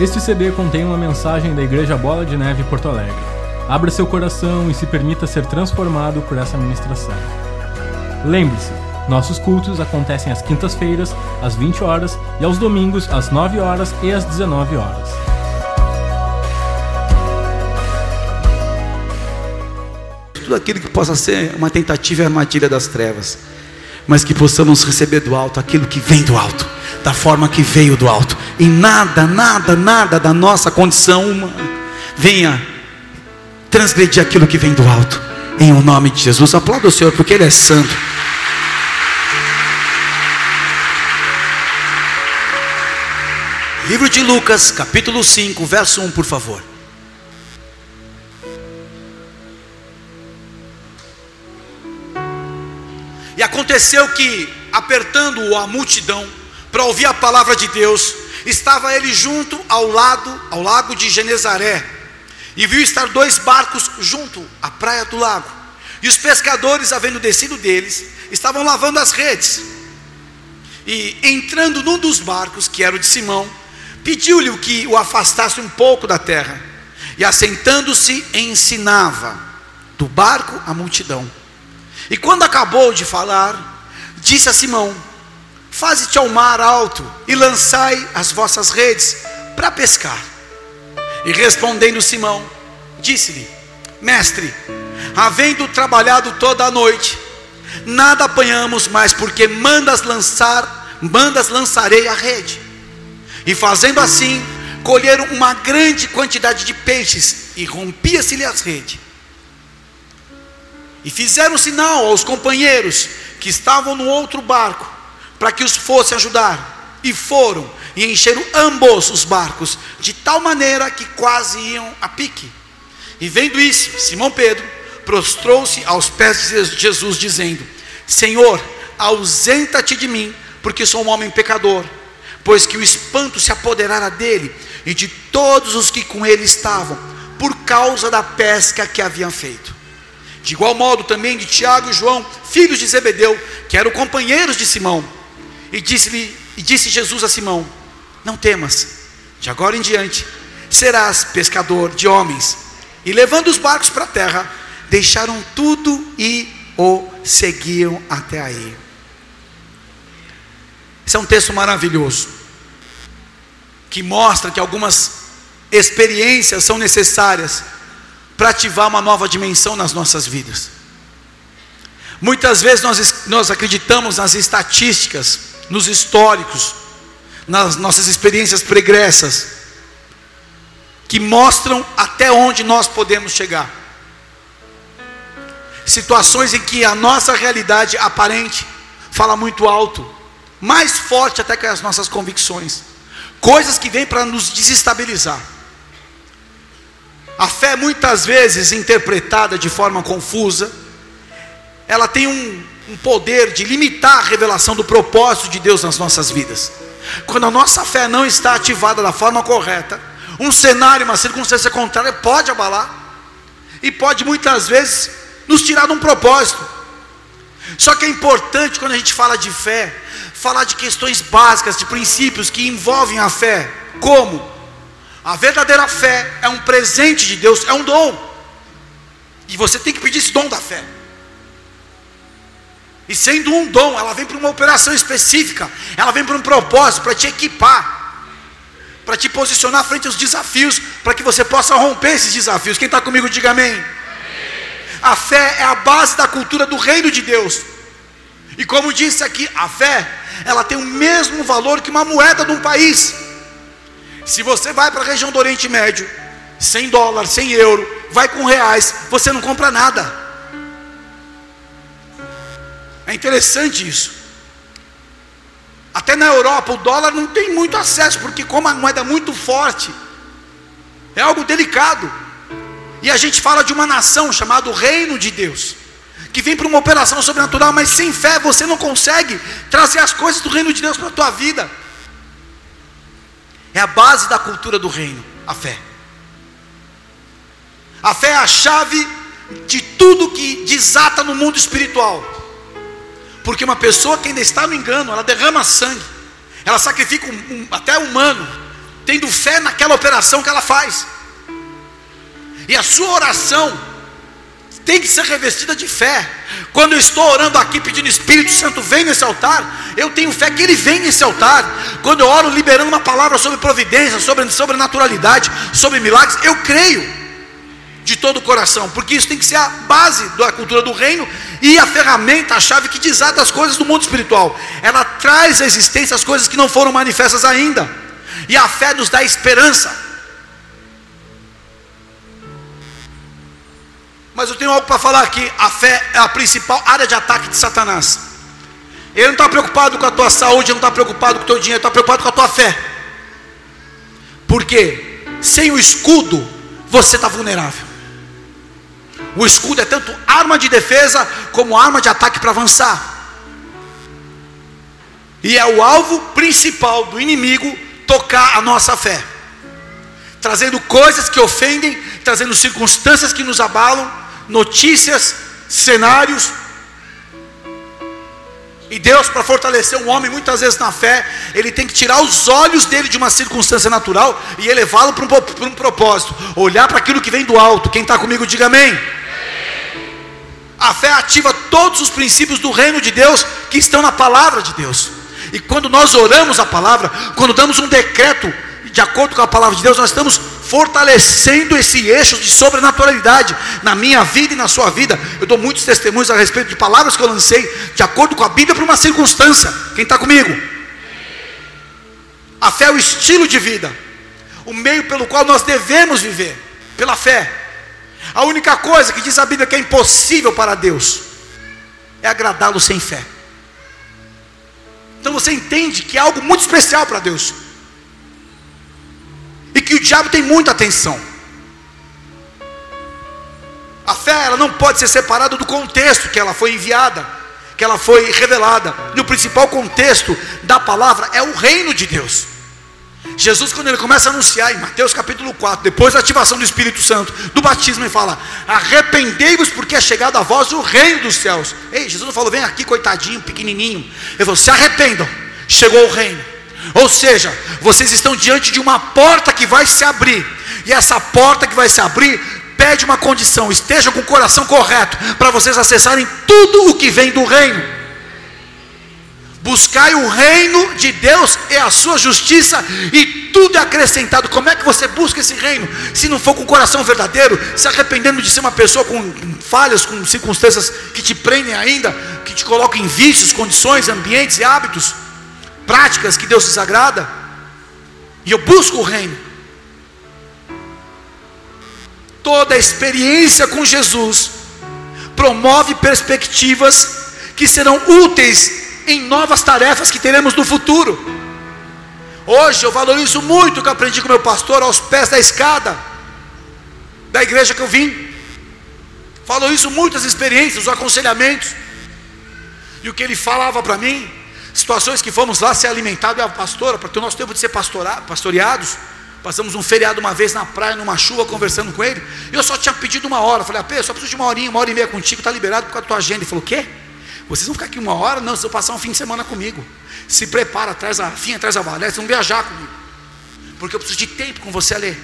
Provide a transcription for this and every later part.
Este CD contém uma mensagem da Igreja Bola de Neve Porto Alegre. Abra seu coração e se permita ser transformado por essa ministração. Lembre-se, nossos cultos acontecem às quintas-feiras, às 20 horas e aos domingos, às 9 horas e às 19 horas. Tudo aquilo que possa ser uma tentativa e armadilha das trevas, mas que possamos receber do alto aquilo que vem do alto da forma que veio do alto. E nada, nada, nada da nossa condição humana venha transgredir aquilo que vem do alto. Em o nome de Jesus. Aplauda o Senhor, porque Ele é santo. Livro de Lucas, capítulo 5, verso 1, por favor. E aconteceu que, apertando-o a multidão, para ouvir a palavra de Deus, estava ele junto ao lado, ao lago de Genezaré, e viu estar dois barcos junto à praia do lago. E os pescadores, havendo descido deles, estavam lavando as redes. E entrando num dos barcos, que era o de Simão, pediu-lhe que o afastasse um pouco da terra. E assentando-se, ensinava do barco a multidão. E quando acabou de falar, disse a Simão: Faze-te ao mar alto e lançai as vossas redes para pescar. E respondendo Simão, disse-lhe: Mestre, havendo trabalhado toda a noite, nada apanhamos mais, porque mandas lançar, mandas lançarei a rede. E fazendo assim, colheram uma grande quantidade de peixes, e rompia-se-lhe as redes. E fizeram sinal aos companheiros que estavam no outro barco para que os fosse ajudar. E foram e encheram ambos os barcos, de tal maneira que quase iam a pique. E vendo isso, Simão Pedro prostrou-se aos pés de Jesus, dizendo: Senhor, ausenta-te de mim, porque sou um homem pecador. Pois que o espanto se apoderara dele e de todos os que com ele estavam, por causa da pesca que haviam feito. De igual modo também de Tiago e João, filhos de Zebedeu, que eram companheiros de Simão. E disse-lhe, e disse Jesus a Simão: Não temas, de agora em diante serás pescador de homens. E levando os barcos para a terra, deixaram tudo e o seguiam até aí. Esse é um texto maravilhoso, que mostra que algumas experiências são necessárias para ativar uma nova dimensão nas nossas vidas. Muitas vezes nós, nós acreditamos nas estatísticas, nos históricos, nas nossas experiências pregressas, que mostram até onde nós podemos chegar. Situações em que a nossa realidade aparente fala muito alto, mais forte até que as nossas convicções, coisas que vêm para nos desestabilizar. A fé, muitas vezes interpretada de forma confusa, ela tem um, um poder de limitar a revelação do propósito de Deus nas nossas vidas. Quando a nossa fé não está ativada da forma correta, um cenário, uma circunstância contrária pode abalar e pode muitas vezes nos tirar de um propósito. Só que é importante quando a gente fala de fé, falar de questões básicas, de princípios que envolvem a fé. Como? A verdadeira fé é um presente de Deus, é um dom. E você tem que pedir esse dom da fé. E sendo um dom, ela vem para uma operação específica, ela vem para um propósito, para te equipar, para te posicionar frente aos desafios, para que você possa romper esses desafios. Quem está comigo, diga amém. amém. A fé é a base da cultura do reino de Deus. E como disse aqui, a fé, ela tem o mesmo valor que uma moeda de um país. Se você vai para a região do Oriente Médio, 100 dólares, 100 euros, vai com reais, você não compra nada. É interessante isso. Até na Europa o dólar não tem muito acesso, porque como a moeda é muito forte, é algo delicado. E a gente fala de uma nação chamada Reino de Deus, que vem para uma operação sobrenatural, mas sem fé você não consegue trazer as coisas do reino de Deus para a tua vida. É a base da cultura do reino, a fé. A fé é a chave de tudo que desata no mundo espiritual. Porque uma pessoa que ainda está no engano, ela derrama sangue, ela sacrifica um, um, até humano, tendo fé naquela operação que ela faz. E a sua oração tem que ser revestida de fé. Quando eu estou orando aqui pedindo Espírito Santo, vem nesse altar, eu tenho fé que ele vem nesse altar. Quando eu oro liberando uma palavra sobre providência, sobre sobrenaturalidade, sobre milagres, eu creio de todo o coração, porque isso tem que ser a base da cultura do reino e a ferramenta, a chave que desata as coisas do mundo espiritual. Ela traz à existência as coisas que não foram manifestas ainda, e a fé nos dá esperança. Mas eu tenho algo para falar aqui: a fé é a principal área de ataque de Satanás. Ele não está preocupado com a tua saúde, ele não está preocupado com o teu dinheiro, ele está preocupado com a tua fé. Porque sem o escudo, você está vulnerável. O escudo é tanto arma de defesa como arma de ataque para avançar. E é o alvo principal do inimigo tocar a nossa fé, trazendo coisas que ofendem, trazendo circunstâncias que nos abalam, notícias, cenários. E Deus, para fortalecer um homem, muitas vezes na fé, ele tem que tirar os olhos dele de uma circunstância natural e elevá-lo para um, para um propósito, olhar para aquilo que vem do alto. Quem está comigo, diga amém. A fé ativa todos os princípios do reino de Deus que estão na palavra de Deus. E quando nós oramos a palavra, quando damos um decreto de acordo com a palavra de Deus, nós estamos fortalecendo esse eixo de sobrenaturalidade na minha vida e na sua vida. Eu dou muitos testemunhos a respeito de palavras que eu lancei, de acordo com a Bíblia, para uma circunstância. Quem está comigo? A fé é o estilo de vida, o meio pelo qual nós devemos viver, pela fé. A única coisa que diz a Bíblia que é impossível para Deus é agradá-lo sem fé. Então você entende que é algo muito especial para Deus. Que o diabo tem muita atenção. A fé ela não pode ser separada do contexto que ela foi enviada, que ela foi revelada. E o principal contexto da palavra é o reino de Deus. Jesus, quando ele começa a anunciar em Mateus capítulo 4, depois da ativação do Espírito Santo, do batismo, ele fala: Arrependei-vos, porque é chegado a vós o reino dos céus. Ei, Jesus não falou, vem aqui, coitadinho, pequenininho. Ele falou: se arrependam, chegou o reino. Ou seja, vocês estão diante de uma porta que vai se abrir, e essa porta que vai se abrir pede uma condição: estejam com o coração correto, para vocês acessarem tudo o que vem do reino. Buscai o reino de Deus e a sua justiça, e tudo é acrescentado. Como é que você busca esse reino? Se não for com o coração verdadeiro, se arrependendo de ser uma pessoa com falhas, com circunstâncias que te prendem ainda, que te colocam em vícios, condições, ambientes e hábitos, práticas que Deus desagrada. E eu busco o reino. Toda experiência com Jesus promove perspectivas que serão úteis em novas tarefas que teremos no futuro. Hoje eu valorizo muito o que aprendi com meu pastor aos pés da escada da igreja que eu vim. Valorizo muito as experiências, os aconselhamentos. E o que ele falava para mim, situações que fomos lá ser alimentados, a pastora, para ter o nosso tempo de ser pastoreados. Passamos um feriado uma vez na praia, numa chuva, conversando com ele. E eu só tinha pedido uma hora. Falei, ah, eu só preciso de uma horinha, uma hora e meia contigo, está liberado por causa da tua agenda. Ele falou, o quê? Vocês vão ficar aqui uma hora? Não, vocês vão passar um fim de semana comigo. Se prepara, traz a fim, traz a vocês vão viajar comigo. Porque eu preciso de tempo com você a ler.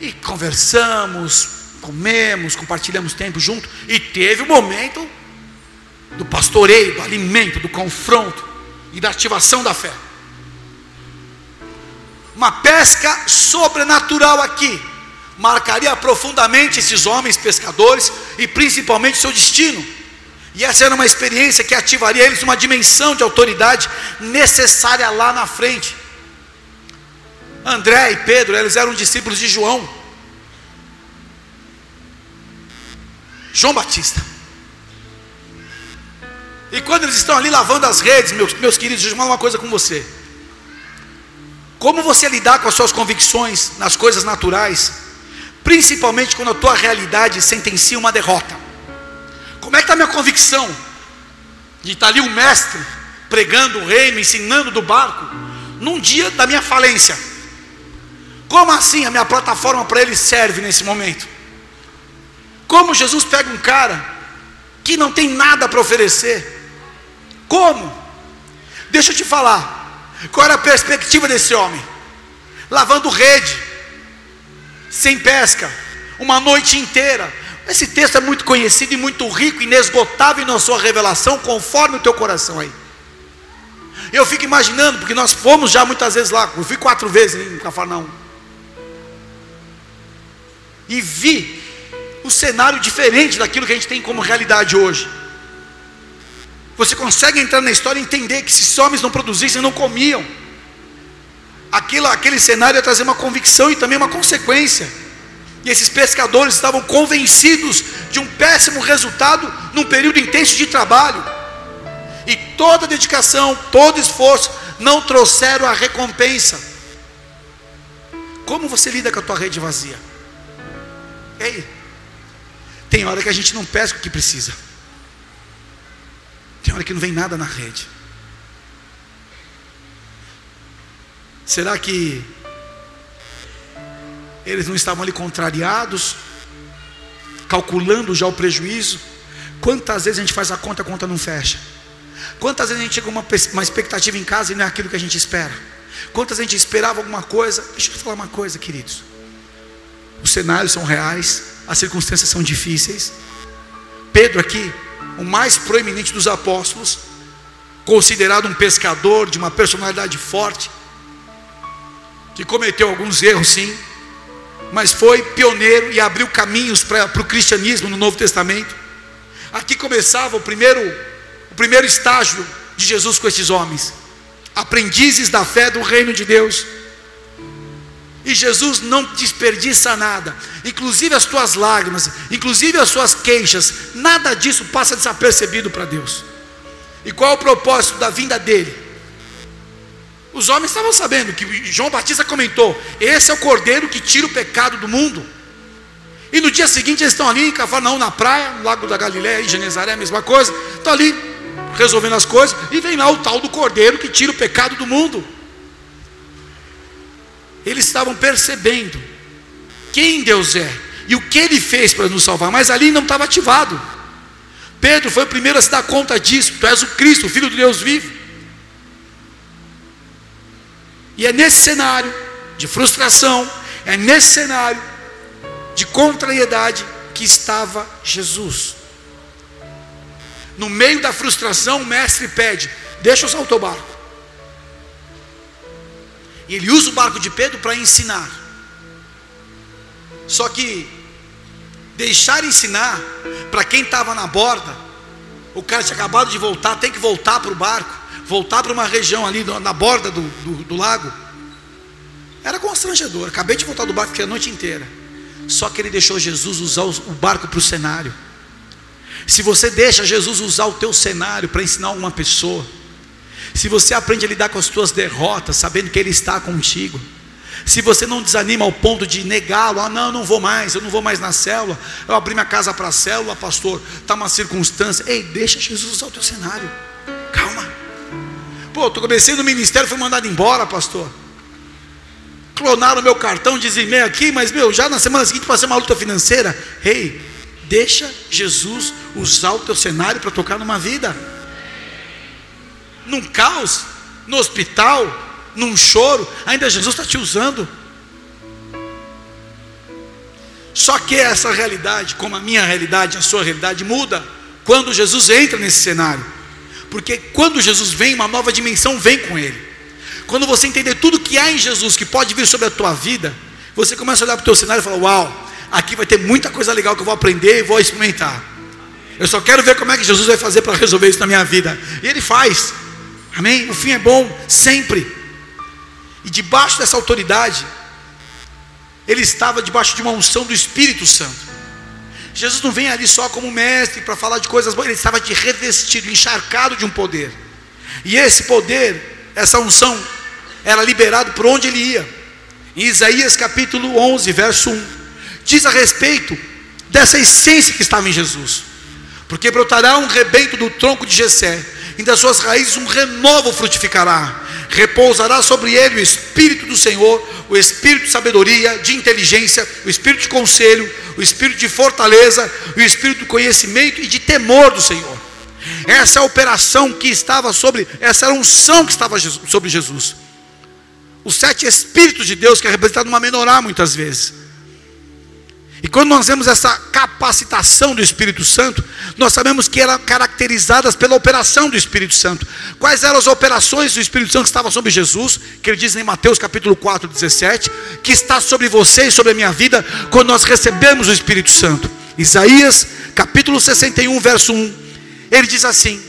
E conversamos, comemos, compartilhamos tempo junto. E teve o momento do pastoreio, do alimento, do confronto e da ativação da fé. Uma pesca sobrenatural aqui marcaria profundamente esses homens pescadores e principalmente seu destino. E essa era uma experiência que ativaria eles uma dimensão de autoridade necessária lá na frente. André e Pedro, eles eram discípulos de João. João Batista. E quando eles estão ali lavando as redes, meus, meus queridos, deixa eu falar uma coisa com você. Como você lidar com as suas convicções nas coisas naturais, principalmente quando a tua realidade sentencia uma derrota. Como é que está a minha convicção? De estar ali um mestre pregando o reino, ensinando do barco, num dia da minha falência. Como assim a minha plataforma para ele serve nesse momento? Como Jesus pega um cara que não tem nada para oferecer? Como? Deixa eu te falar. Qual era a perspectiva desse homem? lavando rede, sem pesca, uma noite inteira. Esse texto é muito conhecido e muito rico, inesgotável na sua revelação, conforme o teu coração aí. Eu fico imaginando, porque nós fomos já muitas vezes lá, eu fui quatro vezes em Cafarnaum. E vi um cenário diferente daquilo que a gente tem como realidade hoje. Você consegue entrar na história e entender que se esses homens não produzissem, não comiam. Aquilo, aquele cenário ia trazer uma convicção e também uma consequência. E esses pescadores estavam convencidos de um péssimo resultado num período intenso de trabalho. E toda dedicação, todo esforço não trouxeram a recompensa. Como você lida com a tua rede vazia? Ei, tem hora que a gente não pesca o que precisa. Tem hora que não vem nada na rede. Será que eles não estavam ali contrariados, calculando já o prejuízo? Quantas vezes a gente faz a conta, a conta não fecha? Quantas vezes a gente chega uma, uma expectativa em casa e não é aquilo que a gente espera? Quantas vezes a gente esperava alguma coisa? Deixa eu falar uma coisa, queridos. Os cenários são reais, as circunstâncias são difíceis. Pedro aqui, o mais proeminente dos apóstolos, considerado um pescador de uma personalidade forte, que cometeu alguns erros sim, mas foi pioneiro e abriu caminhos para, para o cristianismo no Novo Testamento. Aqui começava o primeiro, o primeiro estágio de Jesus com esses homens, aprendizes da fé do reino de Deus. E Jesus não desperdiça nada, inclusive as tuas lágrimas, inclusive as suas queixas, nada disso passa desapercebido para Deus. E qual é o propósito da vinda dele? Os homens estavam sabendo que João Batista comentou: esse é o cordeiro que tira o pecado do mundo. E no dia seguinte eles estão ali em Cafarnaum, na praia, no Lago da Galiléia, em Genezaré, a mesma coisa. Estão ali resolvendo as coisas. E vem lá o tal do cordeiro que tira o pecado do mundo. Eles estavam percebendo quem Deus é e o que Ele fez para nos salvar, mas ali não estava ativado. Pedro foi o primeiro a se dar conta disso. Tu és o Cristo, o Filho de Deus vivo. E é nesse cenário de frustração, é nesse cenário de contrariedade que estava Jesus. No meio da frustração, o mestre pede: Deixa eu saltar o barco. E ele usa o barco de Pedro para ensinar. Só que deixar ensinar para quem estava na borda, o cara tinha acabado de voltar, tem que voltar para o barco voltar para uma região ali na borda do, do, do lago, era constrangedor. Acabei de voltar do barco, fiquei a noite inteira. Só que ele deixou Jesus usar o barco para o cenário. Se você deixa Jesus usar o teu cenário para ensinar uma pessoa, se você aprende a lidar com as tuas derrotas, sabendo que Ele está contigo, se você não desanima ao ponto de negá-lo, ah, não, não vou mais, eu não vou mais na célula, eu abri minha casa para a célula, pastor, está uma circunstância, ei, deixa Jesus usar o teu cenário, calma. Pô, tu comecei no ministério, fui mandado embora, pastor. Clonaram meu cartão, dizimei aqui, mas meu, já na semana seguinte passei uma luta financeira. Ei, deixa Jesus usar o teu cenário para tocar numa vida. Num caos, no hospital, num choro, ainda Jesus está te usando. Só que essa realidade, como a minha realidade, a sua realidade muda quando Jesus entra nesse cenário. Porque quando Jesus vem, uma nova dimensão vem com ele. Quando você entender tudo que há em Jesus que pode vir sobre a tua vida, você começa a olhar para o teu cenário e falar: Uau, aqui vai ter muita coisa legal que eu vou aprender e vou experimentar. Eu só quero ver como é que Jesus vai fazer para resolver isso na minha vida. E Ele faz. Amém? O fim é bom, sempre. E debaixo dessa autoridade, ele estava debaixo de uma unção do Espírito Santo. Jesus não vem ali só como mestre para falar de coisas boas, ele estava de revestido, encharcado de um poder. E esse poder, essa unção, era liberado por onde ele ia. Em Isaías capítulo 11, verso 1, diz a respeito dessa essência que estava em Jesus. Porque brotará um rebento do tronco de Jessé, e das suas raízes um renovo frutificará. Repousará sobre ele o espírito do Senhor, o espírito de sabedoria, de inteligência, o espírito de conselho, o espírito de fortaleza, o espírito de conhecimento e de temor do Senhor. Essa é a operação que estava sobre, essa era a unção que estava sobre Jesus. os sete Espíritos de Deus, que é representado numa menorá muitas vezes. E quando nós vemos essa capacitação do Espírito Santo, nós sabemos que eram caracterizadas pela operação do Espírito Santo. Quais eram as operações do Espírito Santo que estavam sobre Jesus? Que ele diz em Mateus capítulo 4, 17, que está sobre você e sobre a minha vida quando nós recebemos o Espírito Santo. Isaías capítulo 61, verso 1. Ele diz assim: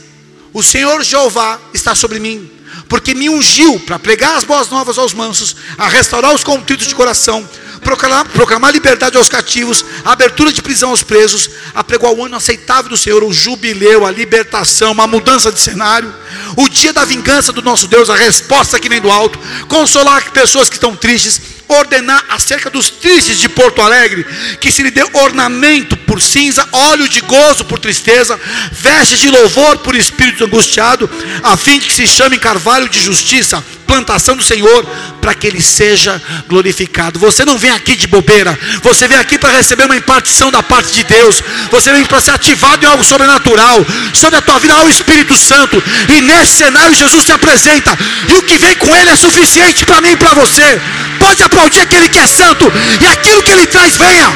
O Senhor Jeová está sobre mim, porque me ungiu para pregar as boas novas aos mansos, a restaurar os contritos de coração proclamar, proclamar liberdade aos cativos, abertura de prisão aos presos, apregoar o ano aceitável do Senhor, o jubileu, a libertação, uma mudança de cenário, o dia da vingança do nosso Deus, a resposta que vem do alto, consolar pessoas que estão tristes, ordenar acerca dos tristes de Porto Alegre, que se lhe dê ornamento por cinza, óleo de gozo por tristeza, vestes de louvor por espírito angustiado, a fim de que se chame carvalho de justiça, plantação do Senhor, para que ele seja glorificado. Você não vem aqui de bobeira, você vem aqui para receber uma impartição da parte de Deus, você vem para ser ativado em algo sobrenatural, sobre a tua vida há o Espírito Santo, e nesse cenário Jesus se apresenta, e o que vem com ele é suficiente para mim e para você. Pode aplaudir aquele que é santo, e aquilo que ele traz, venha.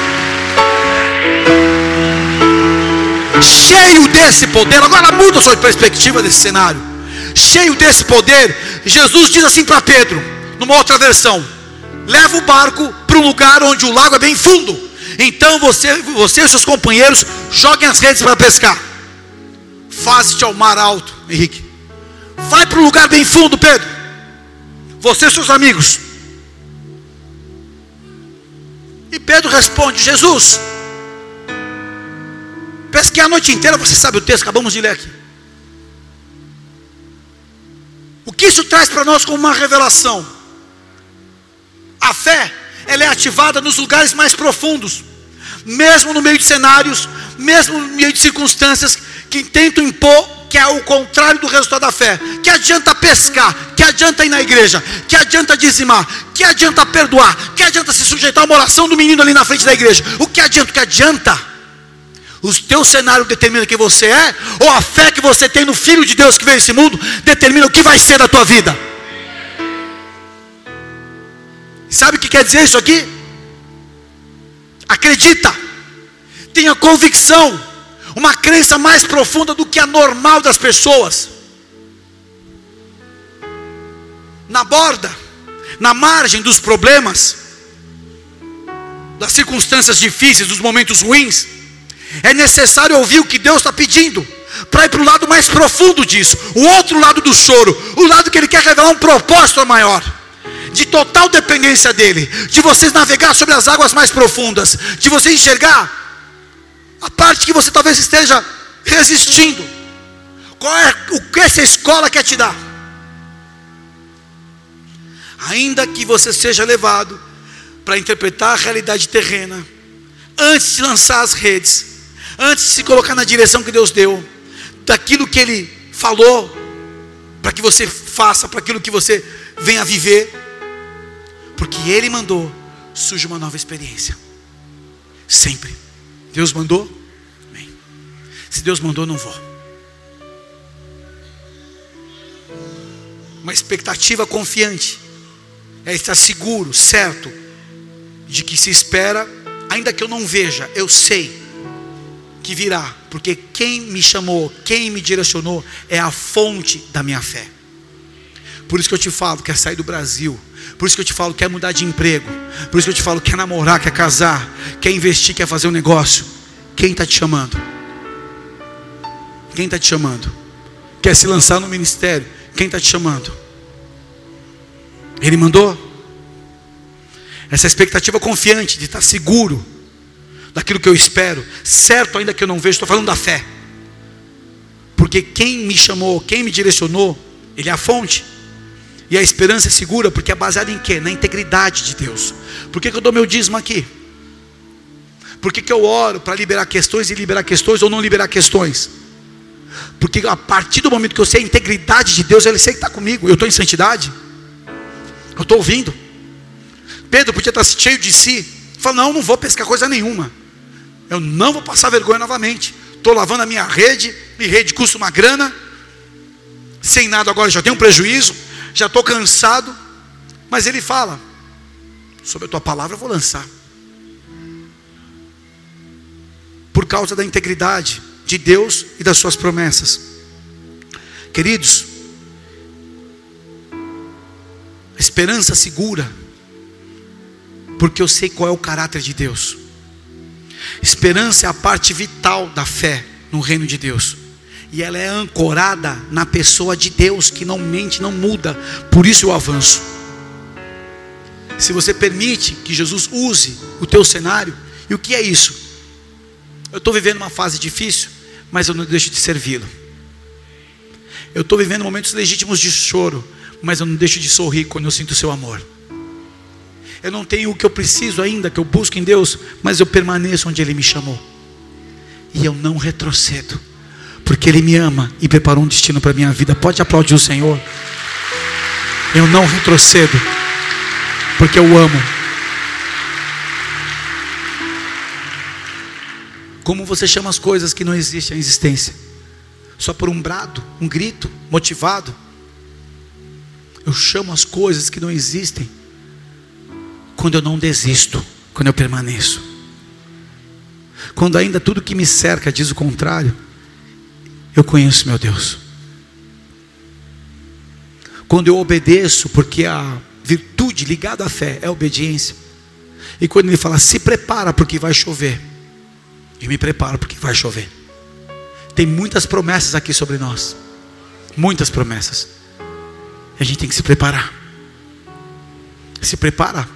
Cheio desse poder, agora muda a sua perspectiva desse cenário cheio desse poder, Jesus diz assim para Pedro, numa outra versão: leva o barco para um lugar onde o lago é bem fundo. Então você, você e seus companheiros joguem as redes para pescar. Faze-te ao mar alto, Henrique. Vai para um lugar bem fundo, Pedro. Você e seus amigos. E Pedro responde: Jesus, pesquei a noite inteira, você sabe o texto, acabamos de ler aqui. O que isso traz para nós como uma revelação? A fé, ela é ativada nos lugares mais profundos, mesmo no meio de cenários, mesmo no meio de circunstâncias que tentam impor que é o contrário do resultado da fé. Que adianta pescar, que adianta ir na igreja, que adianta dizimar, que adianta perdoar, que adianta se sujeitar a uma oração do menino ali na frente da igreja. O que adianta? O que adianta? O teu cenário determina quem você é, ou a fé que você tem no Filho de Deus que veio esse mundo determina o que vai ser da tua vida. Sabe o que quer dizer isso aqui? Acredita, tenha convicção, uma crença mais profunda do que a normal das pessoas. Na borda, na margem dos problemas, das circunstâncias difíceis, dos momentos ruins, é necessário ouvir o que Deus está pedindo, para ir para o lado mais profundo disso, o outro lado do choro, o lado que Ele quer revelar um propósito maior, de total dependência dEle, de vocês navegar sobre as águas mais profundas, de você enxergar a parte que você talvez esteja resistindo. Qual é o que essa escola quer te dar? Ainda que você seja levado para interpretar a realidade terrena, antes de lançar as redes, antes de se colocar na direção que Deus deu, daquilo que Ele falou, para que você faça, para aquilo que você venha viver, porque Ele mandou, surge uma nova experiência. Sempre. Deus mandou? Amém. Se Deus mandou, não vou. Uma expectativa confiante é estar seguro, certo, de que se espera, ainda que eu não veja, eu sei que virá, porque quem me chamou, quem me direcionou é a fonte da minha fé. Por isso que eu te falo, quer sair do Brasil. Por isso que eu te falo, quer mudar de emprego. Por isso que eu te falo, quer namorar, quer casar, quer investir, quer fazer um negócio. Quem está te chamando? Quem está te chamando? Quer se lançar no ministério? Quem está te chamando? Ele mandou? Essa expectativa confiante de estar seguro daquilo que eu espero, certo ainda que eu não vejo, estou falando da fé. Porque quem me chamou, quem me direcionou, Ele é a fonte. E a esperança é segura, porque é baseada em quê? Na integridade de Deus. Por que, que eu dou meu dízimo aqui? Por que, que eu oro para liberar questões e liberar questões ou não liberar questões? Porque a partir do momento que eu sei a integridade de Deus, Ele sei que está comigo. Eu estou em santidade. Eu estou ouvindo. Pedro podia estar cheio de si. Fala, não, não vou pescar coisa nenhuma. Eu não vou passar vergonha novamente. Estou lavando a minha rede, e rede custa uma grana. Sem nada agora, já tenho um prejuízo. Já estou cansado. Mas ele fala: sobre a tua palavra eu vou lançar. Por causa da integridade de Deus e das suas promessas. Queridos, a esperança segura, porque eu sei qual é o caráter de Deus. Esperança é a parte vital da fé no reino de Deus. E ela é ancorada na pessoa de Deus, que não mente, não muda. Por isso eu avanço. Se você permite que Jesus use o teu cenário, e o que é isso? Eu estou vivendo uma fase difícil, mas eu não deixo de servi-lo. Eu estou vivendo momentos legítimos de choro, mas eu não deixo de sorrir quando eu sinto o seu amor. Eu não tenho o que eu preciso ainda, que eu busco em Deus, mas eu permaneço onde Ele me chamou. E eu não retrocedo, porque Ele me ama e preparou um destino para a minha vida. Pode aplaudir o Senhor. Eu não retrocedo, porque eu amo. Como você chama as coisas que não existem em existência? Só por um brado, um grito, motivado? Eu chamo as coisas que não existem quando eu não desisto, quando eu permaneço. Quando ainda tudo que me cerca diz o contrário, eu conheço meu Deus. Quando eu obedeço, porque a virtude ligada à fé é obediência. E quando ele fala, se prepara porque vai chover, eu me preparo porque vai chover. Tem muitas promessas aqui sobre nós. Muitas promessas. E a gente tem que se preparar. Se prepara.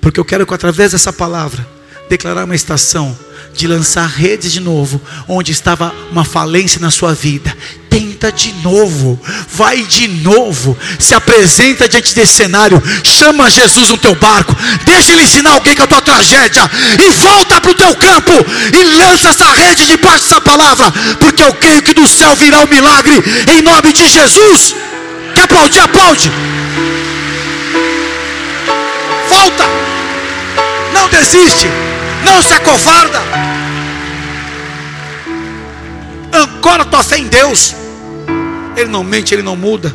Porque eu quero que através dessa palavra declarar uma estação de lançar redes de novo, onde estava uma falência na sua vida. Tenta de novo, vai de novo, se apresenta diante desse cenário, chama Jesus no teu barco, deixa ele ensinar alguém com a tua tragédia, e volta para o teu campo, e lança essa rede debaixo dessa palavra, porque eu creio que do céu virá o um milagre, em nome de Jesus. Quer aplaudir? Aplaude. Volta, não desiste não se acovarda. Ancora tua fé em Deus. Ele não mente, ele não muda.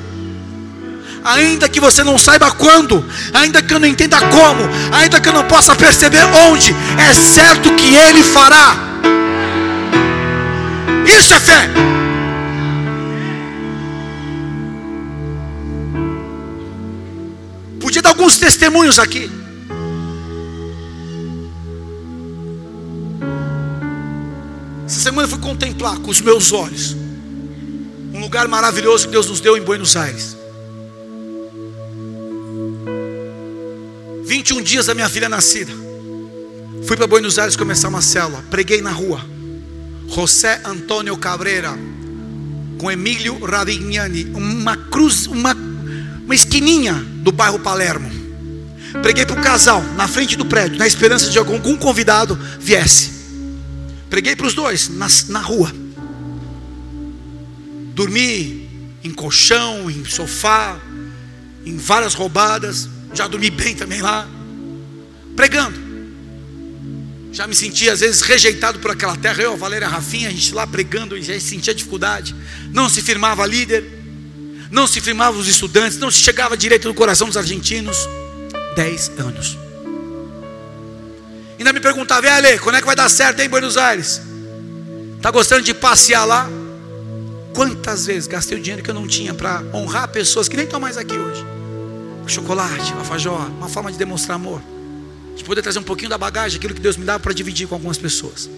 Ainda que você não saiba quando, ainda que eu não entenda como, ainda que eu não possa perceber onde, é certo que Ele fará. Isso é fé. Podia dar alguns testemunhos aqui. Essa semana eu fui contemplar com os meus olhos um lugar maravilhoso que Deus nos deu em Buenos Aires. 21 dias da minha filha nascida. Fui para Buenos Aires começar uma célula. Preguei na rua. José Antônio Cabreira com Emílio Ravignani, uma cruz, uma, uma esquininha do bairro Palermo. Preguei para o casal na frente do prédio, na esperança de algum, algum convidado viesse. Preguei para os dois na, na rua. Dormi em colchão, em sofá, em várias roubadas. Já dormi bem também lá. Pregando. Já me sentia às vezes rejeitado por aquela terra. Eu, a Valéria Rafinha, a gente lá pregando, já sentia dificuldade. Não se firmava líder. Não se firmava os estudantes. Não se chegava direito no coração dos argentinos. Dez anos. Ainda me perguntava, Ale, quando é que vai dar certo em Buenos Aires? Está gostando de passear lá? Quantas vezes gastei o dinheiro que eu não tinha para honrar pessoas que nem estão mais aqui hoje? Chocolate, alfajor, uma forma de demonstrar amor. De poder trazer um pouquinho da bagagem, aquilo que Deus me dá para dividir com algumas pessoas.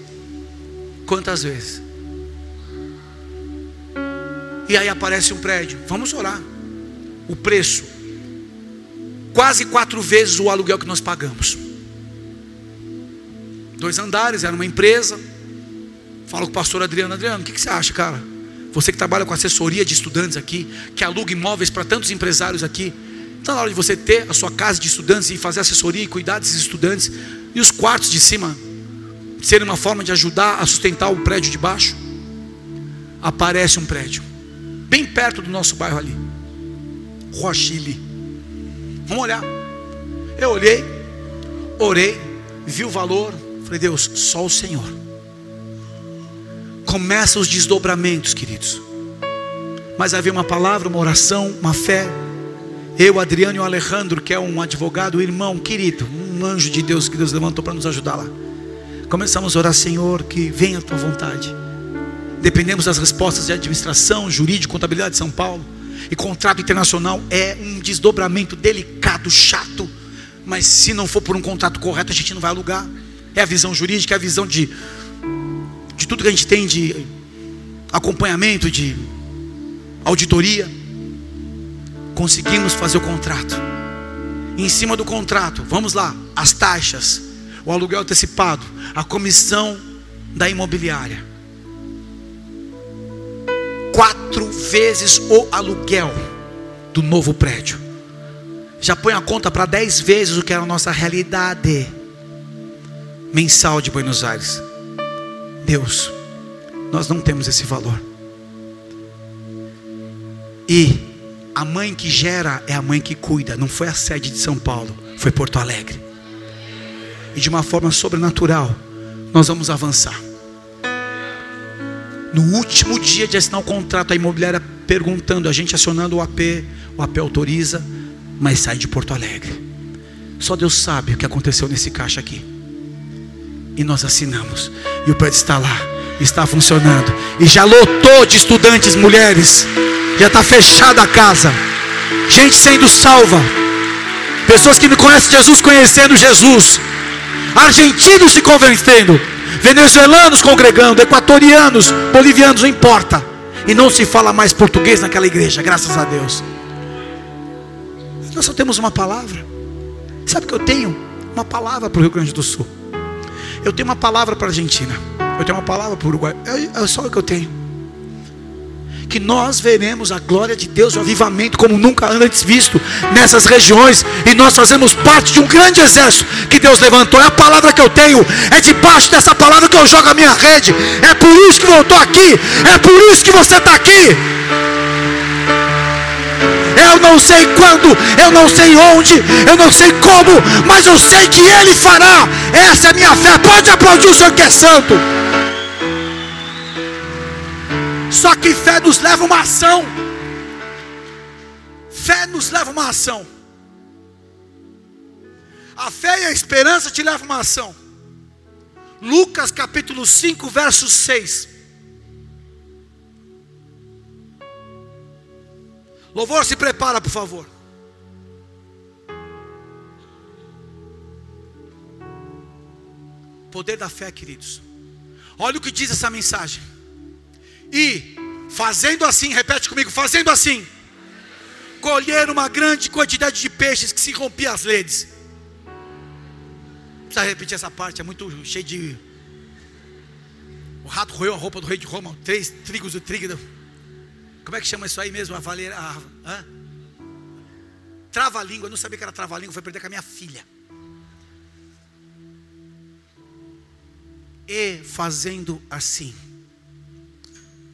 Quantas vezes? E aí aparece um prédio, vamos orar. O preço, quase quatro vezes o aluguel que nós pagamos dois andares, era uma empresa. Falo com o pastor Adriano, Adriano, o que, que você acha, cara? Você que trabalha com assessoria de estudantes aqui, que aluga imóveis para tantos empresários aqui, está na hora de você ter a sua casa de estudantes e fazer assessoria e cuidar desses estudantes, e os quartos de cima serem uma forma de ajudar a sustentar o prédio de baixo. Aparece um prédio, bem perto do nosso bairro ali, Rochile. Vamos olhar. Eu olhei, orei, vi o valor, Falei, Deus, só o Senhor. Começa os desdobramentos, queridos. Mas havia uma palavra, uma oração, uma fé. Eu, Adriano e o Alejandro, que é um advogado, um irmão querido, um anjo de Deus que Deus levantou para nos ajudar lá. Começamos a orar, Senhor, que venha a tua vontade. Dependemos das respostas de administração, jurídico, contabilidade de São Paulo. E contrato internacional é um desdobramento delicado, chato. Mas se não for por um contrato correto, a gente não vai alugar. É a visão jurídica, é a visão de, de tudo que a gente tem de acompanhamento, de auditoria. Conseguimos fazer o contrato. em cima do contrato, vamos lá, as taxas, o aluguel antecipado, a comissão da imobiliária. Quatro vezes o aluguel do novo prédio. Já põe a conta para dez vezes o que era a nossa realidade mensal de Buenos Aires. Deus, nós não temos esse valor. E a mãe que gera é a mãe que cuida. Não foi a sede de São Paulo, foi Porto Alegre. E de uma forma sobrenatural, nós vamos avançar. No último dia de assinar o contrato, a imobiliária perguntando, a gente acionando o AP, o AP autoriza, mas sai de Porto Alegre. Só Deus sabe o que aconteceu nesse caixa aqui. E nós assinamos. E o prédio está lá, está funcionando. E já lotou de estudantes mulheres. Já está fechada a casa. Gente sendo salva. Pessoas que me conhecem Jesus conhecendo Jesus. Argentinos se convertendo. Venezuelanos congregando. Equatorianos, bolivianos, não importa. E não se fala mais português naquela igreja, graças a Deus. Nós só temos uma palavra. Sabe que eu tenho? Uma palavra para o Rio Grande do Sul. Eu tenho uma palavra para a Argentina. Eu tenho uma palavra para o Uruguai. É, é só o que eu tenho que nós veremos a glória de Deus, o avivamento como nunca antes visto nessas regiões, e nós fazemos parte de um grande exército que Deus levantou. É a palavra que eu tenho, é debaixo dessa palavra que eu jogo a minha rede. É por isso que estou aqui, é por isso que você está aqui. Eu não sei quando, eu não sei onde, eu não sei como, mas eu sei que Ele fará. Essa é a minha fé. Pode aplaudir o Senhor que é santo. Só que fé nos leva a uma ação. Fé nos leva a uma ação. A fé e a esperança te levam a uma ação. Lucas capítulo 5, verso 6. Louvor, se prepara, por favor. Poder da fé, queridos. Olha o que diz essa mensagem. E fazendo assim, repete comigo, fazendo assim, colher uma grande quantidade de peixes que se rompia as redes. Precisa repetir essa parte, é muito cheio de. O rato roeu a roupa do rei de Roma, três trigos de trigo. Como é que chama isso aí mesmo? A valeira. Trava-língua, eu não sabia que era trava-língua, foi perder com a minha filha. E fazendo assim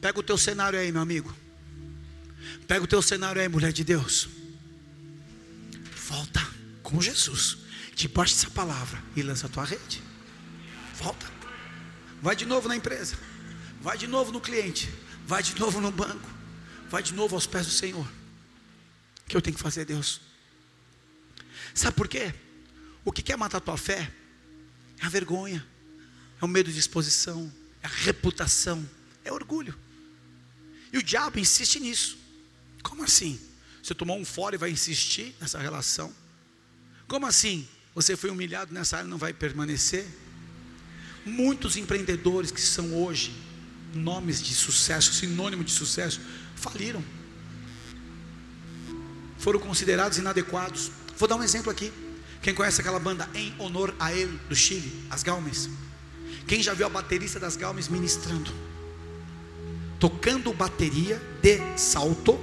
Pega o teu cenário aí, meu amigo. Pega o teu cenário aí, mulher de Deus. Volta com Jesus. Debaixo dessa palavra. E lança a tua rede. Volta. Vai de novo na empresa. Vai de novo no cliente. Vai de novo no banco. Vai de novo aos pés do Senhor. O que eu tenho que fazer, Deus? Sabe por quê? O que quer matar a tua fé é a vergonha, é o medo de exposição, é a reputação, é orgulho. E o diabo insiste nisso. Como assim? Você tomou um fora e vai insistir nessa relação? Como assim? Você foi humilhado nessa área e não vai permanecer? Muitos empreendedores que são hoje nomes de sucesso, sinônimo de sucesso, faliram. Foram considerados inadequados. Vou dar um exemplo aqui. Quem conhece aquela banda Em Honor a Ele, do Chile, as Galmes? Quem já viu a baterista das Galmes ministrando? tocando bateria de salto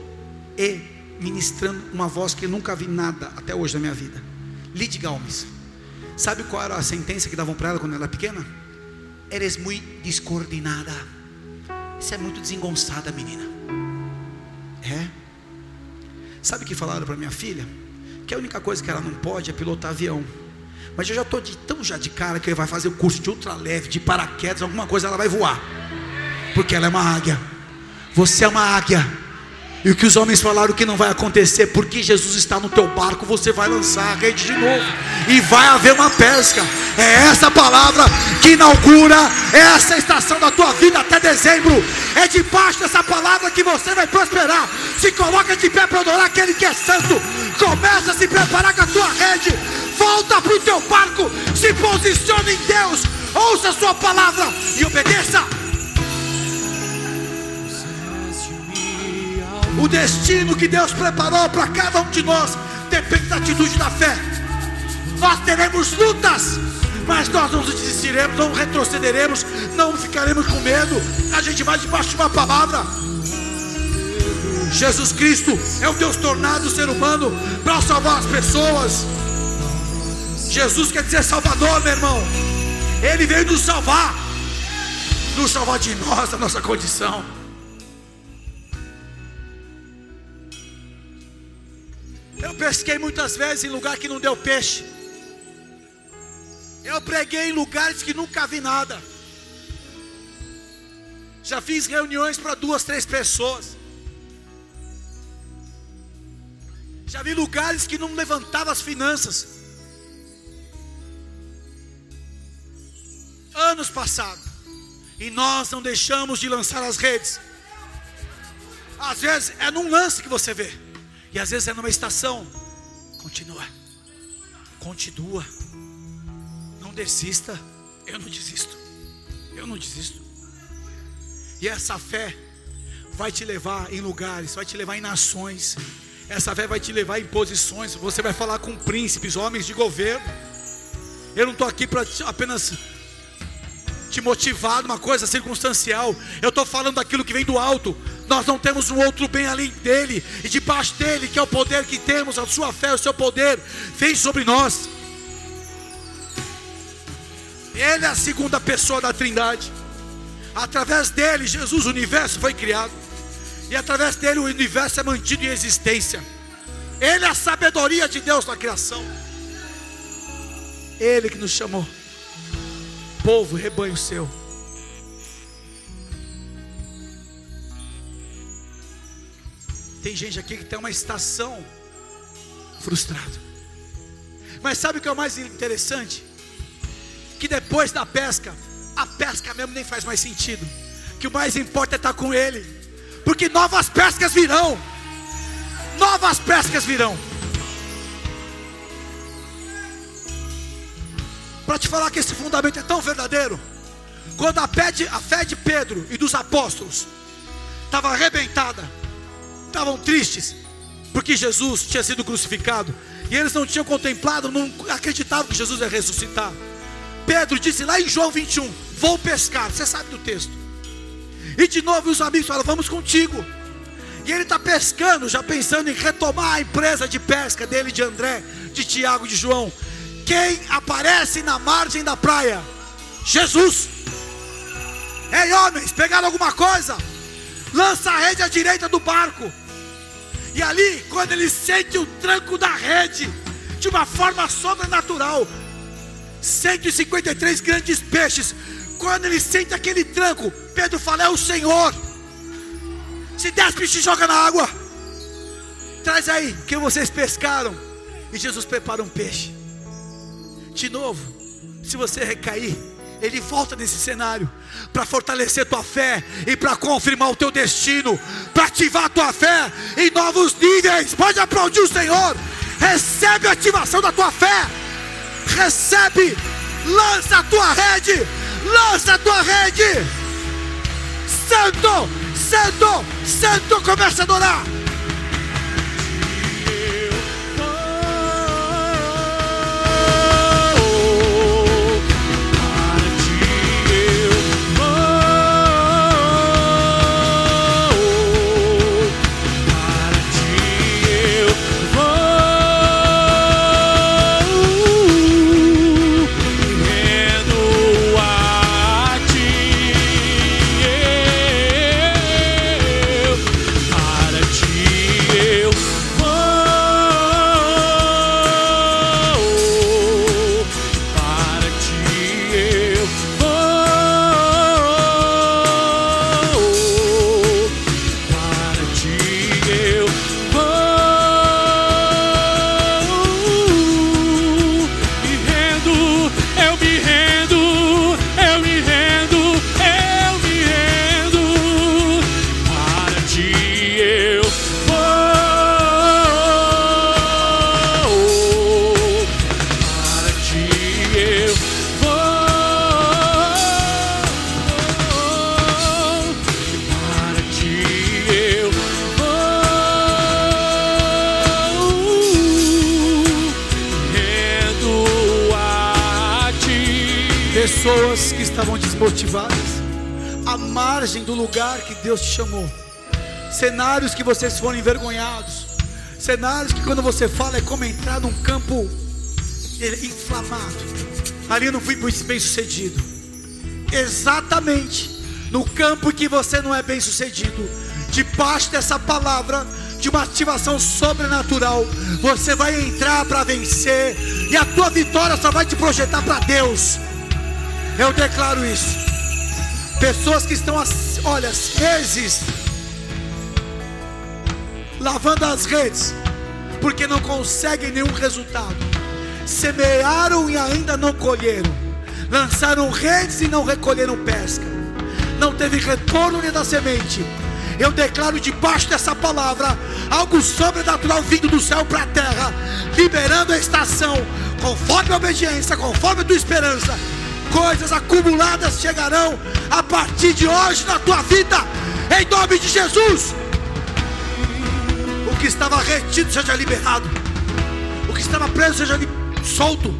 e ministrando uma voz que nunca vi nada até hoje na minha vida. Lid Galmes. Sabe qual era a sentença que davam para ela quando ela era pequena? Eres muito descoordenada. Você é muito desengonçada, menina. É. Sabe o que falaram para minha filha? Que a única coisa que ela não pode é pilotar avião. Mas eu já estou de tão já de cara que vai fazer o curso de ultraleve, de paraquedas, alguma coisa ela vai voar porque ela é uma águia. Você é uma águia. E o que os homens falaram que não vai acontecer, porque Jesus está no teu barco, você vai lançar a rede de novo. E vai haver uma pesca. É essa palavra que inaugura essa estação da tua vida até dezembro. É debaixo dessa palavra que você vai prosperar. Se coloca de pé para adorar aquele que é santo. Começa a se preparar com a tua rede. Volta para o teu barco. Se posicione em Deus. Ouça a sua palavra e obedeça. O destino que Deus preparou para cada um de nós depende da atitude da fé. Nós teremos lutas, mas nós não desistiremos, não retrocederemos, não ficaremos com medo. A gente vai debaixo de uma palavra. Jesus Cristo é o Deus tornado ser humano para salvar as pessoas. Jesus quer dizer Salvador, meu irmão. Ele veio nos salvar, nos salvar de nós, da nossa condição. Eu pesquei muitas vezes em lugar que não deu peixe. Eu preguei em lugares que nunca vi nada. Já fiz reuniões para duas, três pessoas. Já vi lugares que não levantavam as finanças. Anos passados. E nós não deixamos de lançar as redes. Às vezes é num lance que você vê. E às vezes é numa estação. Continua. Continua. Não desista. Eu não desisto. Eu não desisto. E essa fé vai te levar em lugares, vai te levar em nações. Essa fé vai te levar em posições. Você vai falar com príncipes, homens de governo. Eu não estou aqui para apenas te motivar numa coisa circunstancial. Eu estou falando daquilo que vem do alto. Nós não temos um outro bem além dele. E debaixo dele, que é o poder que temos, a sua fé, o seu poder, vem sobre nós. Ele é a segunda pessoa da Trindade. Através dele, Jesus, o universo foi criado. E através dele, o universo é mantido em existência. Ele é a sabedoria de Deus na criação. Ele que nos chamou povo, rebanho seu. Tem gente aqui que tem uma estação frustrado. Mas sabe o que é o mais interessante? Que depois da pesca, a pesca mesmo nem faz mais sentido. Que o mais importa é estar com Ele. Porque novas pescas virão. Novas pescas virão. para te falar que esse fundamento é tão verdadeiro. Quando a fé de, a fé de Pedro e dos apóstolos estava arrebentada, estavam tristes, porque Jesus tinha sido crucificado, e eles não tinham contemplado, não acreditavam que Jesus ia ressuscitar. Pedro disse lá em João 21: Vou pescar, você sabe do texto. E de novo os amigos falam: Vamos contigo. E ele está pescando, já pensando em retomar a empresa de pesca dele, de André, de Tiago, de João quem aparece na margem da praia? Jesus. Ei, homens, pegaram alguma coisa? Lança a rede à direita do barco. E ali, quando ele sente o tranco da rede, de uma forma sobrenatural, 153 grandes peixes. Quando ele sente aquele tranco, Pedro fala: É o Senhor. Se desce, se joga na água. Traz aí que vocês pescaram. E Jesus prepara um peixe de novo, se você recair, ele volta nesse cenário para fortalecer tua fé e para confirmar o teu destino, para ativar tua fé em novos níveis. Pode aplaudir o Senhor. Recebe a ativação da tua fé. Recebe. Lança a tua rede. Lança a tua rede. Santo, santo, santo. Começa a adorar. Pessoas que estavam desmotivadas, à margem do lugar que Deus te chamou. Cenários que vocês foram envergonhados. Cenários que quando você fala é como entrar num campo inflamado. Ali eu não fui bem sucedido. Exatamente no campo que você não é bem sucedido. Debaixo dessa palavra, de uma ativação sobrenatural, você vai entrar para vencer, e a tua vitória só vai te projetar para Deus. Eu declaro isso. Pessoas que estão, olha, meses lavando as redes, porque não conseguem nenhum resultado. Semearam e ainda não colheram. Lançaram redes e não recolheram pesca. Não teve retorno nem da semente. Eu declaro debaixo dessa palavra algo sobrenatural vindo do céu para a terra, liberando a estação, conforme a obediência, conforme a tua esperança. Coisas acumuladas chegarão a partir de hoje na tua vida, em nome de Jesus que estava retido seja liberado, o que estava preso seja solto,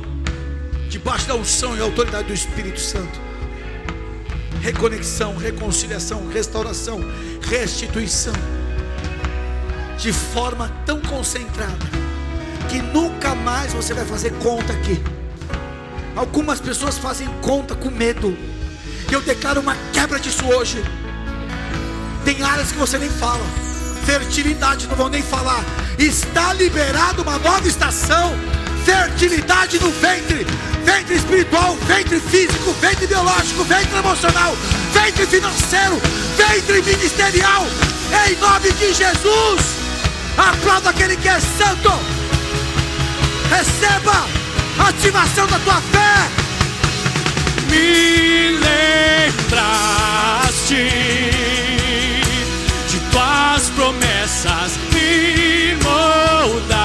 debaixo da unção e autoridade do Espírito Santo. Reconexão, reconciliação, restauração, restituição, de forma tão concentrada, que nunca mais você vai fazer conta aqui. Algumas pessoas fazem conta com medo. Eu declaro uma quebra disso hoje. Tem áreas que você nem fala fertilidade, não vou nem falar. Está liberado uma nova estação. Fertilidade no ventre, ventre espiritual, ventre físico, ventre biológico, ventre emocional, ventre financeiro, ventre ministerial, em nome de Jesus. Aplauda aquele que é santo. Receba ativação da tua fé. Me lembraste tuas promessas me moldaste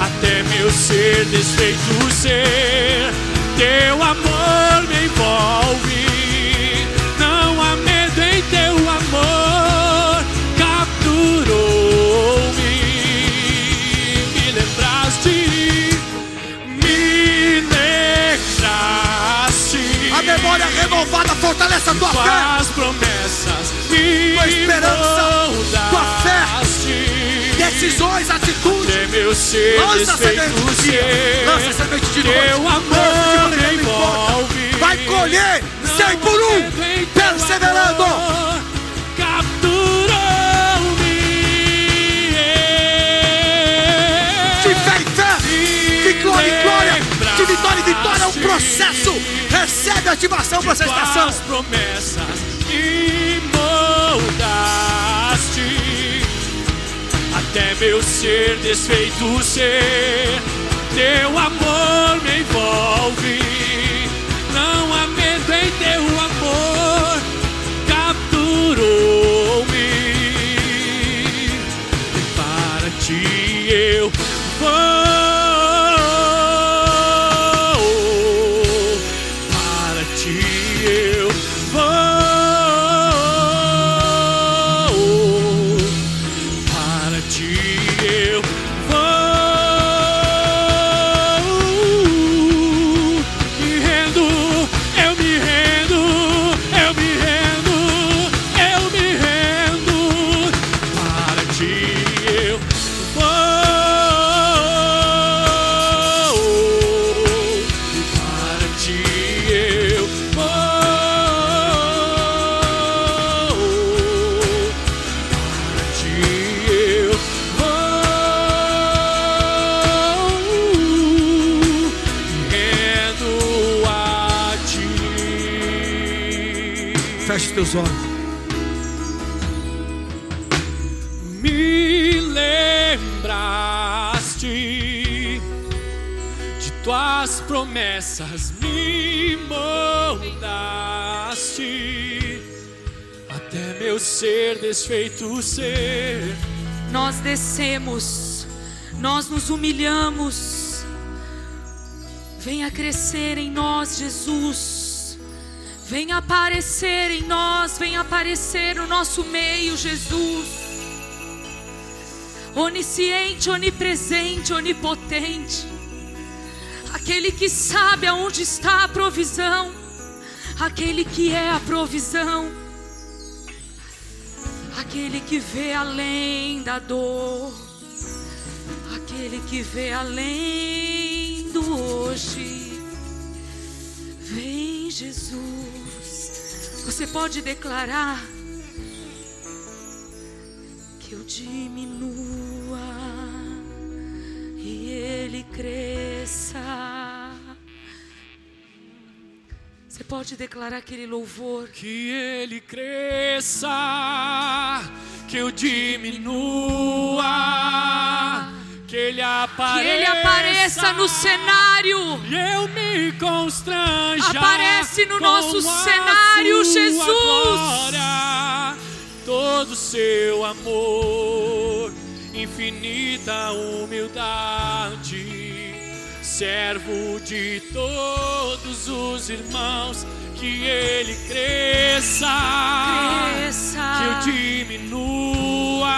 até meu ser desfeito ser teu amor me envolve fortalece a tua fé tua esperança, tua fé, decisões, atitudes. Lança a semente, lança a semente de noite. Teu amor me envolve. Vai colher cem por um, perseverando. Capturou-me. De fé em fé, de glória em glória, de vitória em vitória, é um processo. A ativação para essa estação. As promessas moldaste até meu ser desfeito ser. Teu amor me envolve, desfeito ser. Nós descemos, nós nos humilhamos. Venha crescer em nós, Jesus. Venha aparecer em nós, venha aparecer no nosso meio, Jesus. Onisciente, onipresente, onipotente. Aquele que sabe aonde está a provisão, aquele que é a provisão, aquele que vê além da dor, aquele que vê além do hoje. Vem, Jesus. Você pode declarar que eu diminua e ele cresça. Você pode declarar aquele louvor. Que ele cresça, que eu diminua, que ele apareça, Que ele apareça no cenário. E eu me constranja. Aparece no nosso cenário, Jesus. glória, todo seu amor, infinita humildade, servo de todos os irmãos, que ele cresça, Cresça. que eu diminua,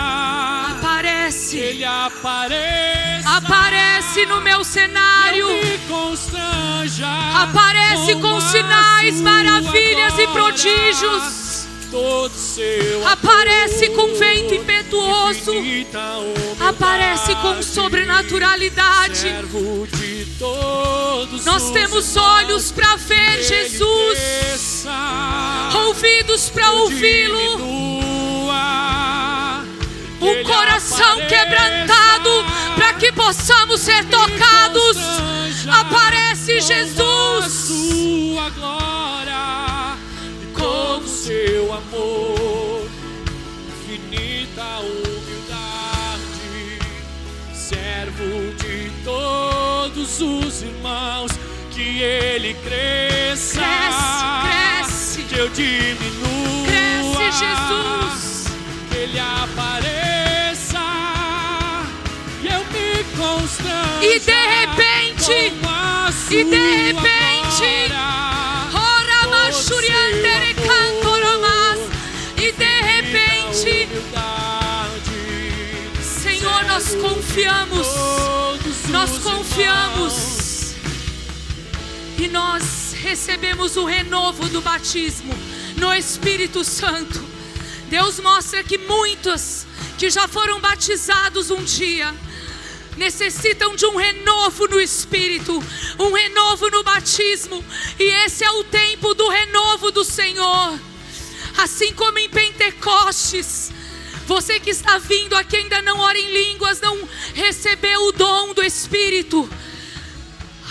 Aparece. ele apareça. Aparece no meu cenário. Me constranja Aparece com a sinais, maravilhas e prodígios. Todo seu Aparece com vento impetuoso. Aparece com sobrenaturalidade. Nós os temos olhos para ver Jesus, ouvidos para ouvi-lo, um coração quebrantado para que possamos ser tocados. Aparece com Jesus. sua glória todo seu amor, todos os irmãos, que ele cresça, Cresce, cresce. que eu diminua, Cresce, Jesus. que ele apareça e eu me constranja E de repente, e de repente, Ora. E de repente, Senhor, nós confiamos. Confiamos. E nós recebemos o renovo do batismo no Espírito Santo. Deus mostra que muitos que já foram batizados um dia necessitam de um renovo no Espírito, um renovo no batismo. E esse é o tempo do renovo do Senhor. Assim como em Pentecostes, você que está vindo aqui ainda não ora em línguas, não recebeu o dom do Espírito.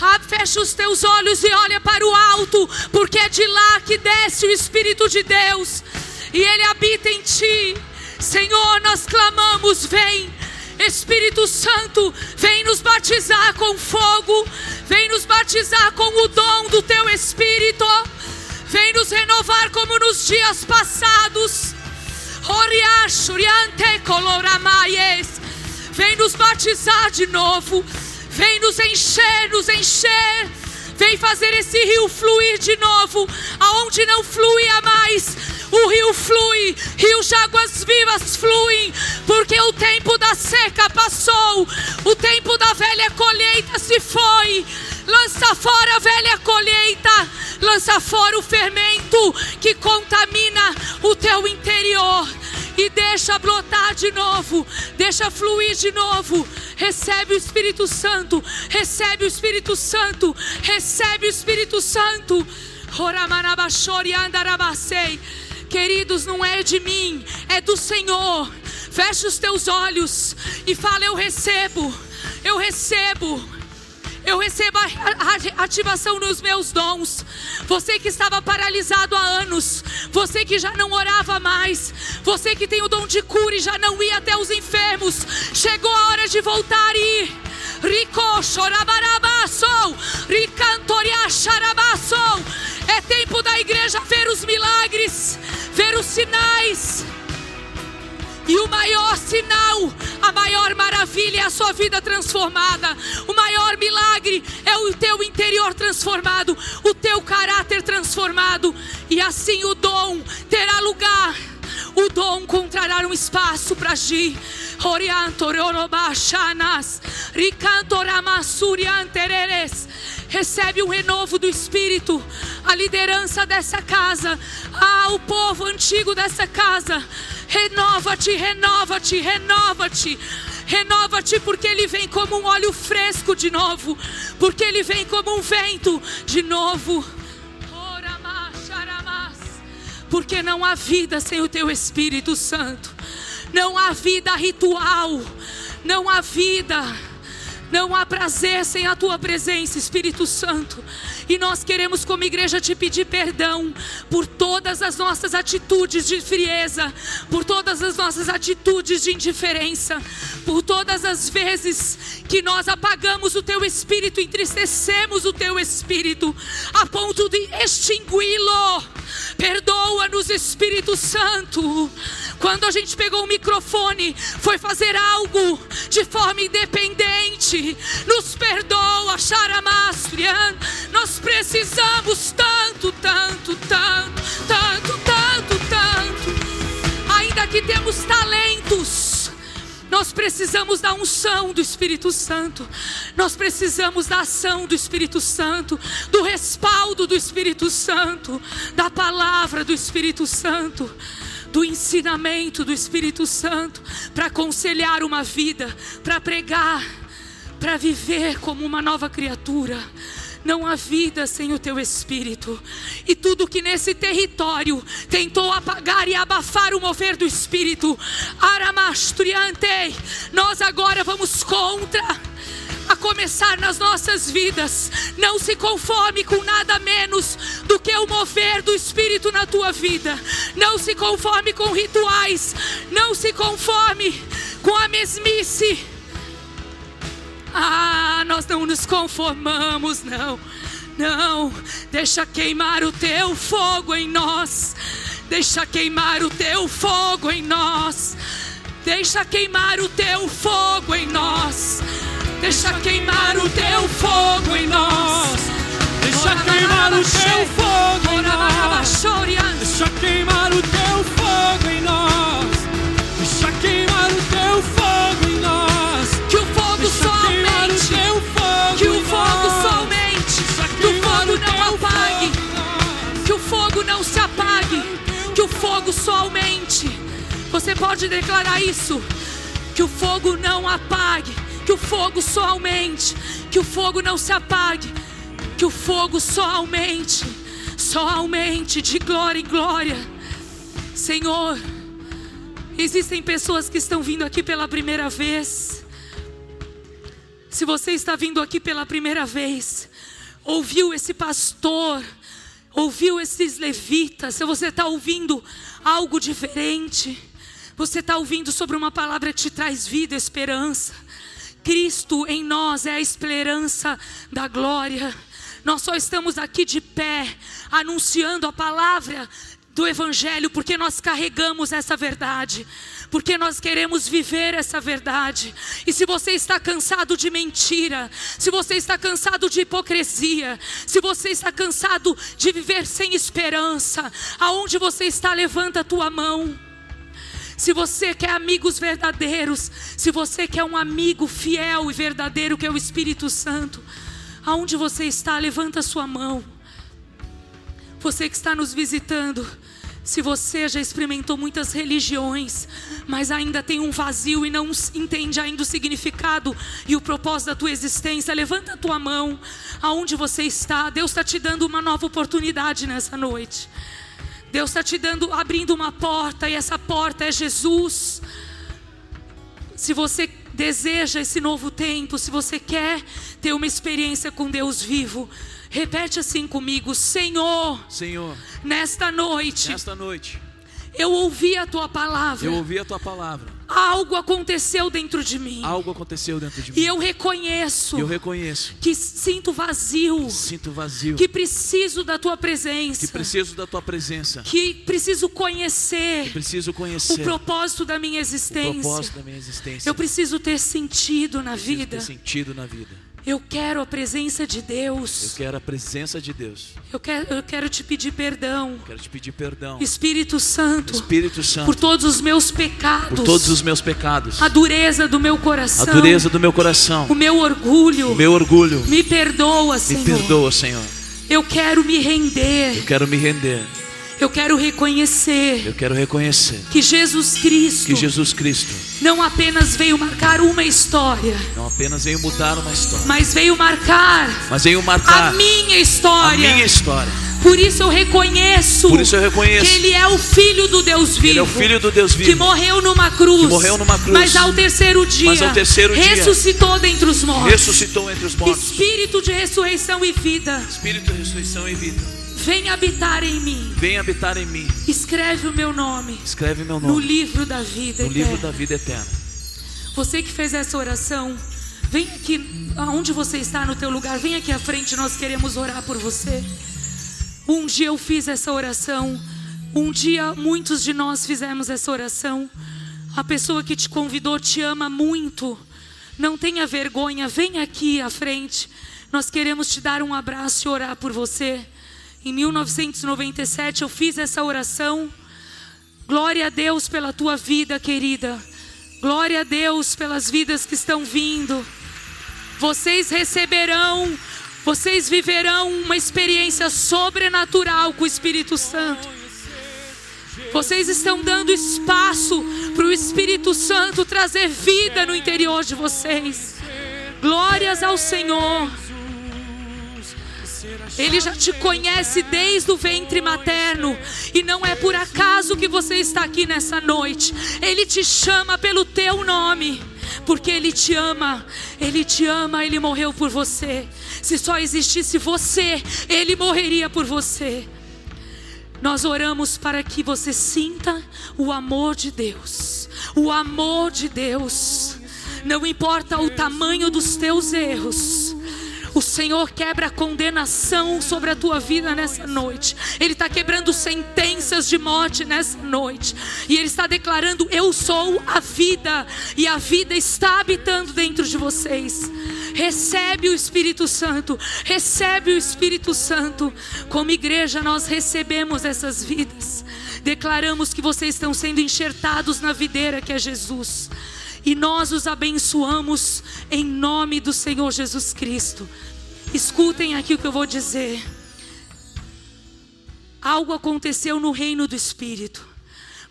Ah, fecha os teus olhos e olha para o alto, porque é de lá que desce o Espírito de Deus e ele habita em ti. Senhor, nós clamamos: vem, Espírito Santo, vem nos batizar com fogo, vem nos batizar com o dom do teu Espírito, vem nos renovar como nos dias passados. Vem nos batizar de novo. Vem nos encher, nos encher. Vem fazer esse rio fluir de novo. Aonde não fluía mais, o rio flui. Rios de águas vivas fluem. Porque o tempo da seca passou. O tempo da velha colheita se foi. Lança fora a velha colheita. Lança fora o fermento que contamina o teu interior e deixa brotar de novo, deixa fluir de novo. Recebe o Espírito Santo, recebe o Espírito Santo, recebe o Espírito Santo. Andarabasei. Queridos, não é de mim, é do Senhor. Fecha os teus olhos e fala: Eu recebo, eu recebo. Eu recebo a ativação nos meus dons. Você que estava paralisado há anos, você que já não orava mais, você que tem o dom de cura e já não ia até os enfermos, chegou a hora de voltar e ir. É tempo da igreja ver os milagres, ver os sinais. E o maior sinal, a maior maravilha é a sua vida transformada. O maior milagre é o teu interior transformado, o teu caráter transformado. E assim o dom terá lugar. O dom encontrará um espaço para agir. Recebe um renovo do Espírito, a liderança dessa casa, ah, o povo antigo dessa casa. Renova-te, renova-te, renova-te. Renova-te, porque Ele vem como um óleo fresco de novo, porque Ele vem como um vento de novo. Porque não há vida sem o Teu Espírito Santo, não há vida ritual, não há vida. Não há prazer sem a tua presença, Espírito Santo. E nós queremos, como igreja, te pedir perdão por todas as nossas atitudes de frieza, por todas as nossas atitudes de indiferença, por todas as vezes que nós apagamos o teu espírito, entristecemos o teu espírito, a ponto de extingui-lo. Perdoa-nos, Espírito Santo. Quando a gente pegou o microfone, foi fazer algo de forma independente. Nos perdoa, Charamastrian. Nós precisamos tanto, tanto, tanto, tanto, tanto, tanto. Ainda que temos talentos. Nós precisamos da unção do Espírito Santo. Nós precisamos da ação do Espírito Santo, do respaldo do Espírito Santo, da palavra do Espírito Santo, do ensinamento do Espírito Santo para aconselhar uma vida, para pregar, para viver como uma nova criatura. Não há vida sem o teu espírito. E tudo que nesse território tentou apagar e abafar o mover do espírito, Aramastriante, nós agora vamos contra a começar nas nossas vidas. Não se conforme com nada menos do que o mover do Espírito na tua vida. Não se conforme com rituais. Não se conforme com a mesmice. Ah, nós não nos conformamos, não. Não, deixa queimar o teu fogo em nós. Deixa queimar o teu fogo em nós. Deixa queimar o teu fogo em nós. Deixa queimar o teu fogo em nós. Deixa queimar o teu fogo em nós. Deixa queimar o teu fogo em nós. Deixa queimar o teu fogo em nós. O fogo só aumente. Você pode declarar isso. Que o fogo não apague. Que o fogo só aumente. Que o fogo não se apague. Que o fogo só aumente. Só aumente de glória em glória. Senhor, existem pessoas que estão vindo aqui pela primeira vez. Se você está vindo aqui pela primeira vez, ouviu esse pastor, ouviu esses levitas, se você está ouvindo algo diferente, você está ouvindo sobre uma palavra que te traz vida, esperança. Cristo em nós é a esperança da glória. Nós só estamos aqui de pé, anunciando a palavra do Evangelho, porque nós carregamos essa verdade, porque nós queremos viver essa verdade. E se você está cansado de mentira, se você está cansado de hipocrisia, se você está cansado de viver sem esperança, aonde você está, levanta a tua mão. Se você quer amigos verdadeiros, se você quer um amigo fiel e verdadeiro que é o Espírito Santo, aonde você está, levanta a sua mão. Você que está nos visitando, se você já experimentou muitas religiões, mas ainda tem um vazio e não entende ainda o significado e o propósito da tua existência, levanta a tua mão aonde você está. Deus está te dando uma nova oportunidade nessa noite. Deus está te dando, abrindo uma porta e essa porta é Jesus. Se você deseja esse novo tempo, se você quer ter uma experiência com Deus vivo, repete assim comigo: Senhor, Senhor, nesta noite nesta noite eu ouvi a tua palavra, eu ouvi a tua palavra. algo aconteceu dentro de mim, Algo aconteceu dentro de mim. e eu reconheço eu reconheço. que sinto vazio, Sinto vazio. que preciso da tua presença, Que preciso da tua presença. que preciso conhecer Preciso o conhecer propósito da minha o existência. propósito da minha existência. Eu preciso ter sentido na Preciso vida. ter sentido na vida. Eu quero a presença de Eu Deus. quero a presença de Deus. Eu quero, eu quero te pedir perdão, Quero te pedir perdão. Espírito Santo, Espírito Santo, por todos os meus pecados, por todos os meus pecados. a dureza do meu A coração, dureza do meu coração. o meu orgulho. O meu orgulho. Me perdoa, Me Senhor. perdoa, Senhor. Eu quero me render. Eu quero me render. Eu quero reconhecer Eu quero reconhecer que Jesus Cristo que Jesus Cristo não apenas veio marcar uma história, não apenas veio mudar uma história, mas veio marcar mas veio a marcar minha a história. minha história. Por isso eu reconheço, Por isso eu reconheço que Ele é o Filho do Deus vivo. Ele é o Filho do Deus Que vivo. morreu numa cruz. Que morreu numa cruz. Mas ao terceiro dia. Mas ao terceiro dia, ressuscitou dentre os mortos. Ressuscitou entre os mortos. Espírito de ressurreição e vida. Espírito, ressurreição e vida. Vem habitar em mim. Vem habitar em mim. Escreve o meu nome Escreve meu no nome livro da vida no eterna. livro da vida eterna. Você que fez essa oração, vem aqui, aonde você está no teu lugar, vem aqui à frente, nós queremos orar por você. Um dia eu fiz essa oração, um dia muitos de nós fizemos essa oração. A pessoa que te convidou te ama muito. Não tenha vergonha, vem aqui à frente. Nós queremos te dar um abraço e orar por você. Em 1997 eu fiz essa oração. Glória a Deus pela tua vida, querida. Glória a Deus pelas vidas que estão vindo. Vocês receberão, vocês viverão uma experiência sobrenatural com o Espírito Santo. Vocês estão dando espaço para o Espírito Santo trazer vida no interior de vocês. Glórias ao Senhor. Ele já te conhece desde o ventre materno. E não é por acaso que você está aqui nessa noite. Ele te chama pelo teu nome. Porque Ele te ama. Ele te ama, Ele morreu por você. Se só existisse você, Ele morreria por você. Nós oramos para que você sinta o amor de Deus. O amor de Deus. Não importa o tamanho dos teus erros. O Senhor quebra a condenação sobre a tua vida nessa noite. Ele está quebrando sentenças de morte nessa noite. E Ele está declarando: Eu sou a vida. E a vida está habitando dentro de vocês. Recebe o Espírito Santo. Recebe o Espírito Santo. Como igreja, nós recebemos essas vidas. Declaramos que vocês estão sendo enxertados na videira que é Jesus. E nós os abençoamos em nome do Senhor Jesus Cristo. Escutem aqui o que eu vou dizer. Algo aconteceu no reino do Espírito.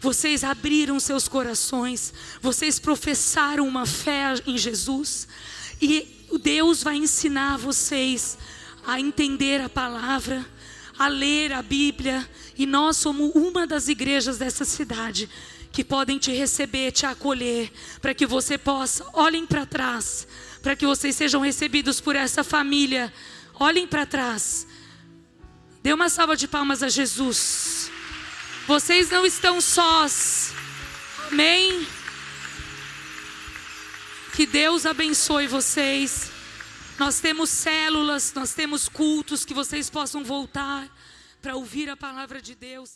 Vocês abriram seus corações, vocês professaram uma fé em Jesus, e Deus vai ensinar vocês a entender a palavra, a ler a Bíblia, e nós somos uma das igrejas dessa cidade que podem te receber, te acolher, para que você possa, olhem para trás, para que vocês sejam recebidos por essa família. Olhem para trás. Dê uma salva de palmas a Jesus. Vocês não estão sós. Amém. Que Deus abençoe vocês. Nós temos células, nós temos cultos que vocês possam voltar para ouvir a palavra de Deus.